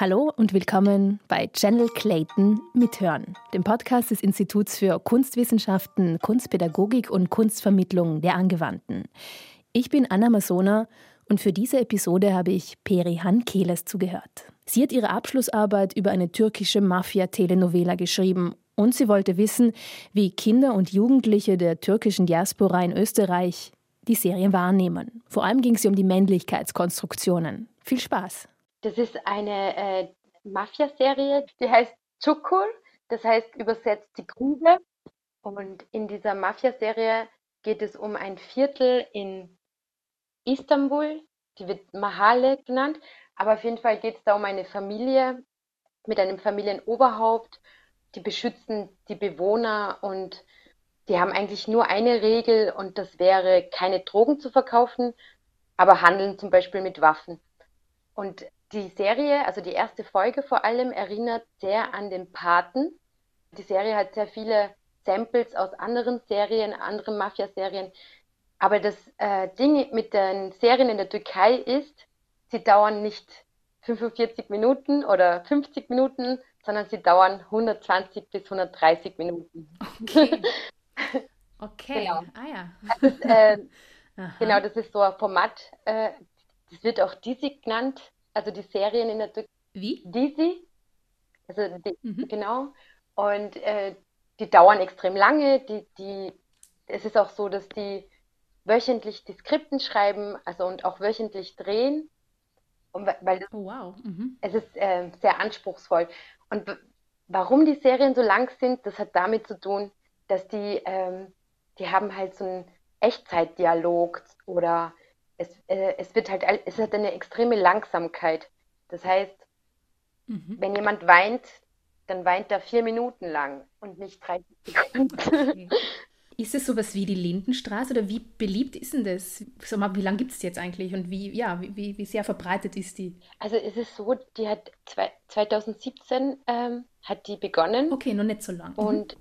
Hallo und willkommen bei Channel Clayton Mithören, dem Podcast des Instituts für Kunstwissenschaften, Kunstpädagogik und Kunstvermittlung der Angewandten. Ich bin Anna Masona und für diese Episode habe ich Perihan Keles zugehört. Sie hat ihre Abschlussarbeit über eine türkische Mafia-Telenovela geschrieben und sie wollte wissen, wie Kinder und Jugendliche der türkischen Diaspora in Österreich die Serie wahrnehmen. Vor allem ging es um die Männlichkeitskonstruktionen. Viel Spaß! Das ist eine äh, Mafia-Serie, die heißt Çukur, das heißt übersetzt die Grube. Und in dieser Mafia-Serie geht es um ein Viertel in Istanbul, die wird Mahale genannt, aber auf jeden Fall geht es da um eine Familie mit einem Familienoberhaupt, die beschützen die Bewohner und die haben eigentlich nur eine Regel und das wäre, keine Drogen zu verkaufen, aber handeln zum Beispiel mit Waffen. Und die Serie, also die erste Folge vor allem, erinnert sehr an den Paten. Die Serie hat sehr viele Samples aus anderen Serien, anderen Mafia-Serien. Aber das äh, Ding mit den Serien in der Türkei ist, sie dauern nicht 45 Minuten oder 50 Minuten, sondern sie dauern 120 bis 130 Minuten. Okay. Okay. genau. Ah ja. Das ist, äh, genau, das ist so ein Format. Äh, das wird auch Disi genannt also die Serien in der Türkei. Wie? Disi. Also die, mhm. genau. Und äh, die dauern extrem lange. Die, die, es ist auch so, dass die wöchentlich die Skripten schreiben, also und auch wöchentlich drehen. Und weil das, oh, wow. Mhm. es ist äh, sehr anspruchsvoll. Und warum die Serien so lang sind, das hat damit zu tun, dass die, ähm, die haben halt so einen Echtzeitdialog oder es, äh, es wird halt, es hat eine extreme Langsamkeit. Das heißt, mhm. wenn jemand weint, dann weint er vier Minuten lang und nicht 30 Sekunden. Okay. Ist es sowas wie die Lindenstraße oder wie beliebt ist denn das? Sag mal, wie lange gibt es jetzt eigentlich und wie, ja, wie, wie sehr verbreitet ist die? Also es ist so, die hat zwei, 2017 ähm, hat die begonnen. Okay, noch nicht so lang. Mhm. Und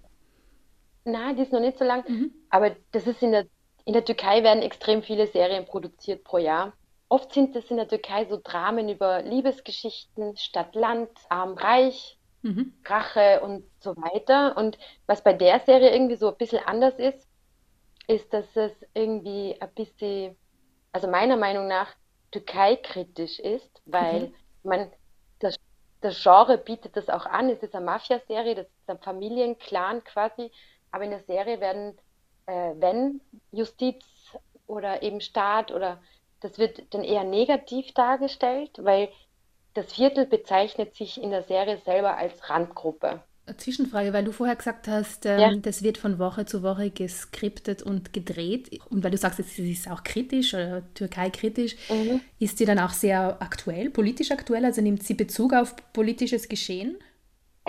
na, die ist noch nicht so lang, mhm. aber das ist in der in der Türkei werden extrem viele Serien produziert pro Jahr. Oft sind es in der Türkei so Dramen über Liebesgeschichten, Stadt-Land, Arm-Reich, mhm. Rache und so weiter. Und was bei der Serie irgendwie so ein bisschen anders ist, ist, dass es irgendwie ein bisschen, also meiner Meinung nach, Türkei-kritisch ist, weil mhm. man das, das Genre bietet das auch an. Es ist eine Mafia-Serie, das ist ein Familienclan quasi, aber in der Serie werden äh, wenn Justiz oder eben Staat oder das wird dann eher negativ dargestellt, weil das Viertel bezeichnet sich in der Serie selber als Randgruppe. Zwischenfrage, weil du vorher gesagt hast, ähm, ja. das wird von Woche zu Woche geskriptet und gedreht. Und weil du sagst, es ist auch kritisch oder Türkei kritisch, mhm. ist sie dann auch sehr aktuell, politisch aktuell? Also nimmt sie Bezug auf politisches Geschehen?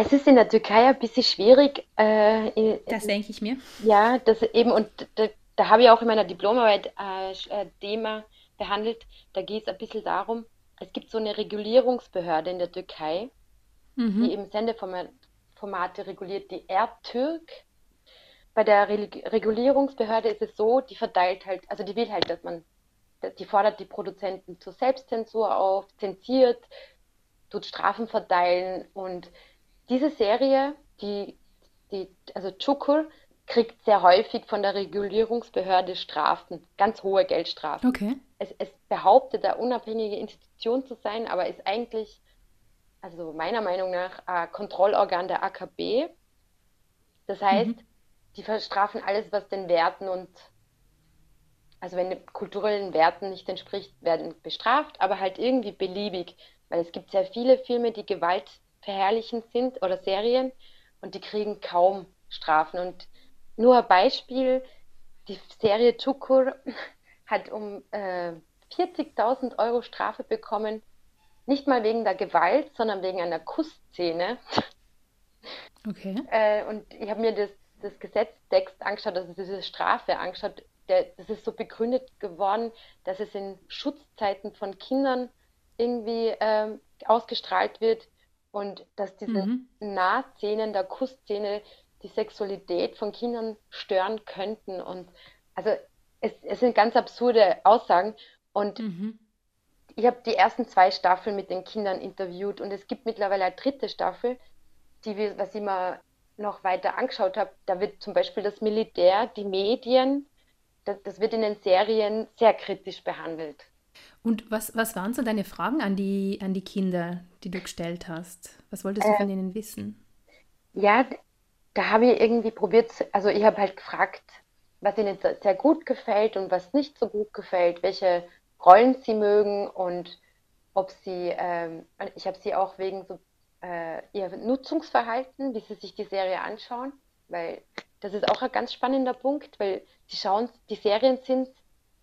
Es ist in der Türkei ein bisschen schwierig. Äh, das denke ich mir. Ja, das eben, und da, da habe ich auch in meiner Diplomarbeit äh, äh Thema behandelt. Da geht es ein bisschen darum, es gibt so eine Regulierungsbehörde in der Türkei, mhm. die eben Sendeformate reguliert, die Ertürk. Bei der Re Regulierungsbehörde ist es so, die verteilt halt, also die will halt, dass man, die fordert die Produzenten zur Selbstzensur auf, zensiert, tut Strafen verteilen und diese Serie, die, die, also Chukur, kriegt sehr häufig von der Regulierungsbehörde Strafen, ganz hohe Geldstrafen. Okay. Es, es behauptet, eine unabhängige Institution zu sein, aber ist eigentlich, also meiner Meinung nach, ein Kontrollorgan der AKB. Das heißt, mhm. die verstrafen alles, was den Werten und also wenn den kulturellen Werten nicht entspricht, werden bestraft, aber halt irgendwie beliebig, weil es gibt sehr viele Filme, die Gewalt verherrlichen sind oder Serien und die kriegen kaum Strafen. Und nur ein Beispiel, die Serie Chukur hat um äh, 40.000 Euro Strafe bekommen, nicht mal wegen der Gewalt, sondern wegen einer Kussszene. Okay. Äh, und ich habe mir das, das Gesetztext angeschaut, also diese Strafe angeschaut. Der, das ist so begründet geworden, dass es in Schutzzeiten von Kindern irgendwie ähm, ausgestrahlt wird, und dass diese mhm. Nahszenen der Kussszene die Sexualität von Kindern stören könnten. Und also es, es sind ganz absurde Aussagen. Und mhm. ich habe die ersten zwei Staffeln mit den Kindern interviewt und es gibt mittlerweile eine dritte Staffel, die wir, was ich mal noch weiter angeschaut habe. Da wird zum Beispiel das Militär, die Medien, das, das wird in den Serien sehr kritisch behandelt. Und was, was waren so deine Fragen an die, an die Kinder, die du gestellt hast? Was wolltest du äh, von ihnen wissen? Ja, da habe ich irgendwie probiert, also ich habe halt gefragt, was ihnen sehr gut gefällt und was nicht so gut gefällt, welche Rollen sie mögen und ob sie, ähm, ich habe sie auch wegen so äh, ihr Nutzungsverhalten, wie sie sich die Serie anschauen, weil das ist auch ein ganz spannender Punkt, weil sie schauen, die Serien sind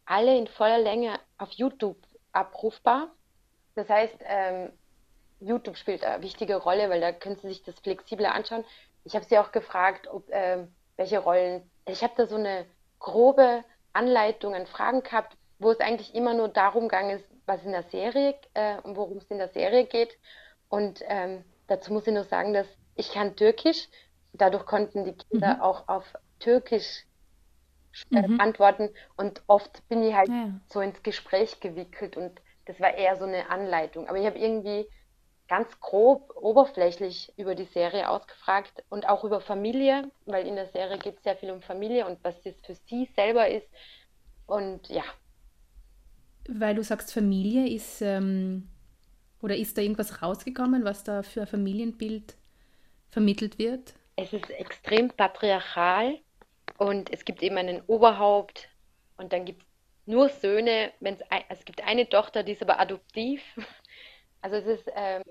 alle in voller Länge auf YouTube abrufbar. Das heißt, ähm, YouTube spielt eine wichtige Rolle, weil da können sie sich das flexibler anschauen. Ich habe sie auch gefragt, ob, äh, welche Rollen. Ich habe da so eine grobe Anleitung an Fragen gehabt, wo es eigentlich immer nur darum gegangen ist, was in der Serie, äh, worum es in der Serie geht. Und ähm, dazu muss ich nur sagen, dass ich kann Türkisch. Dadurch konnten die Kinder mhm. auch auf Türkisch äh, mhm. antworten. Und oft bin ich halt ja. so ins Gespräch gewickelt und das war eher so eine Anleitung. Aber ich habe irgendwie ganz grob, oberflächlich über die Serie ausgefragt und auch über Familie, weil in der Serie geht es sehr viel um Familie und was das für sie selber ist. Und ja. Weil du sagst, Familie ist, ähm, oder ist da irgendwas rausgekommen, was da für ein Familienbild vermittelt wird? Es ist extrem patriarchal und es gibt eben einen Oberhaupt und dann gibt es nur Söhne. Wenn's es gibt eine Tochter, die ist aber adoptiv. Also es ist, ähm,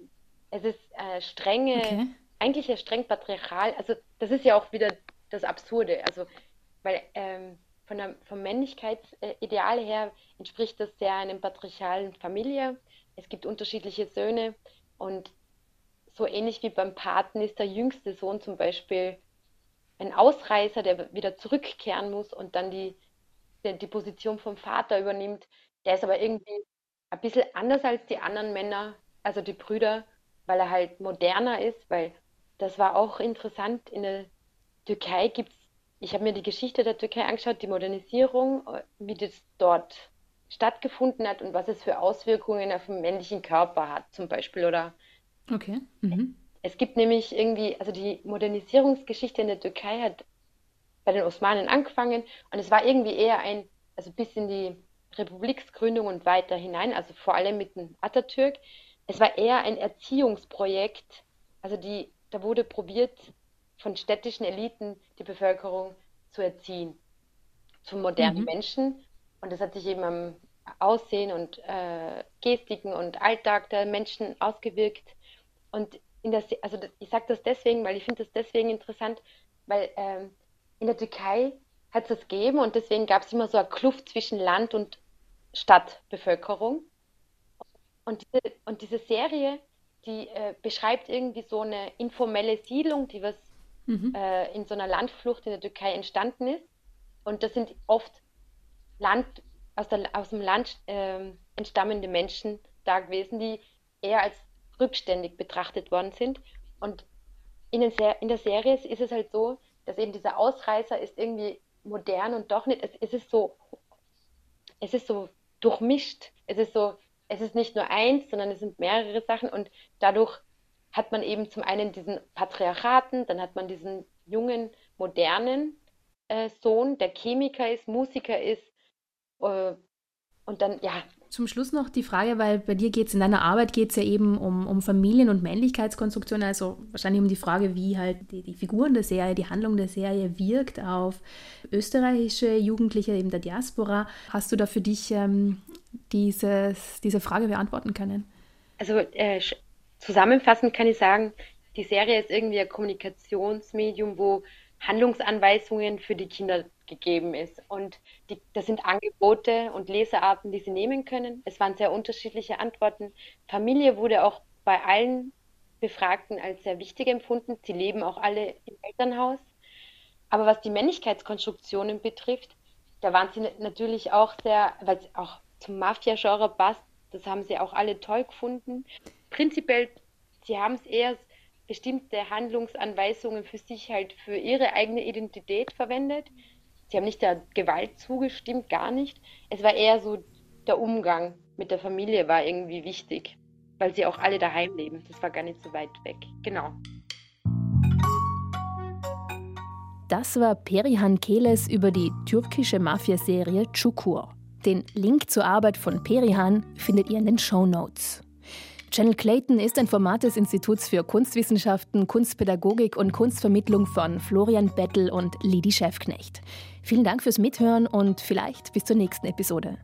es ist äh, strenge, okay. eigentlich ja streng patriarchal. Also das ist ja auch wieder das Absurde. Also weil ähm, von der, vom Männlichkeitsideal her entspricht das sehr einer patriarchalen Familie. Es gibt unterschiedliche Söhne und so ähnlich wie beim Paten ist der jüngste Sohn zum Beispiel ein Ausreißer, der wieder zurückkehren muss und dann die, die, die Position vom Vater übernimmt. Der ist aber irgendwie ein bisschen anders als die anderen Männer, also die Brüder, weil er halt moderner ist, weil das war auch interessant. In der Türkei gibt es, ich habe mir die Geschichte der Türkei angeschaut, die Modernisierung, wie das dort stattgefunden hat und was es für Auswirkungen auf den männlichen Körper hat, zum Beispiel. Oder okay. Mhm. Es gibt nämlich irgendwie, also die Modernisierungsgeschichte in der Türkei hat bei den Osmanen angefangen und es war irgendwie eher ein, also bis in die Republiksgründung und weiter hinein, also vor allem mit dem Atatürk, es war eher ein Erziehungsprojekt. Also die, da wurde probiert, von städtischen Eliten die Bevölkerung zu erziehen, zu modernen mhm. Menschen. Und das hat sich eben am Aussehen und äh, Gestiken und Alltag der Menschen ausgewirkt. Und in der, also ich sage das deswegen, weil ich finde das deswegen interessant, weil ähm, in der Türkei hat es das gegeben und deswegen gab es immer so eine Kluft zwischen Land und Stadtbevölkerung. Und diese, und diese Serie, die äh, beschreibt irgendwie so eine informelle Siedlung, die was mhm. äh, in so einer Landflucht in der Türkei entstanden ist. Und das sind oft Land, aus, der, aus dem Land äh, entstammende Menschen da gewesen, die eher als rückständig betrachtet worden sind. Und in, den in der Serie ist es halt so, dass eben dieser Ausreißer ist irgendwie modern und doch nicht. Es, es ist so, es ist so durchmischt. Es ist so, es ist nicht nur eins, sondern es sind mehrere Sachen und dadurch hat man eben zum einen diesen Patriarchaten, dann hat man diesen jungen, modernen äh, Sohn, der Chemiker ist, Musiker ist äh, und dann, ja. Zum Schluss noch die Frage, weil bei dir geht es in deiner Arbeit geht es ja eben um, um Familien- und Männlichkeitskonstruktion, also wahrscheinlich um die Frage, wie halt die, die Figuren der Serie, die Handlung der Serie wirkt auf österreichische Jugendliche eben der Diaspora. Hast du da für dich ähm, dieses, diese Frage beantworten können? Also äh, zusammenfassend kann ich sagen, die Serie ist irgendwie ein Kommunikationsmedium, wo Handlungsanweisungen für die Kinder gegeben ist. Und die, das sind Angebote und Lesearten, die sie nehmen können. Es waren sehr unterschiedliche Antworten. Familie wurde auch bei allen Befragten als sehr wichtig empfunden. Sie leben auch alle im Elternhaus. Aber was die Männlichkeitskonstruktionen betrifft, da waren sie natürlich auch sehr, weil es auch zum Mafia-Genre passt, das haben sie auch alle toll gefunden. Prinzipiell, sie haben es eher bestimmte Handlungsanweisungen für sich halt für ihre eigene Identität verwendet. sie haben nicht der Gewalt zugestimmt, gar nicht. Es war eher so, der Umgang mit der Familie war irgendwie wichtig, weil sie auch alle daheim leben. Das war gar nicht so weit weg. Genau. Das war Perihan Keles über die türkische Mafiaserie Çukur. Den Link zur Arbeit von Perihan findet ihr in den Show Notes. Channel Clayton ist ein Format des Instituts für Kunstwissenschaften, Kunstpädagogik und Kunstvermittlung von Florian Bettel und Lidi Schäfknecht. Vielen Dank fürs Mithören und vielleicht bis zur nächsten Episode.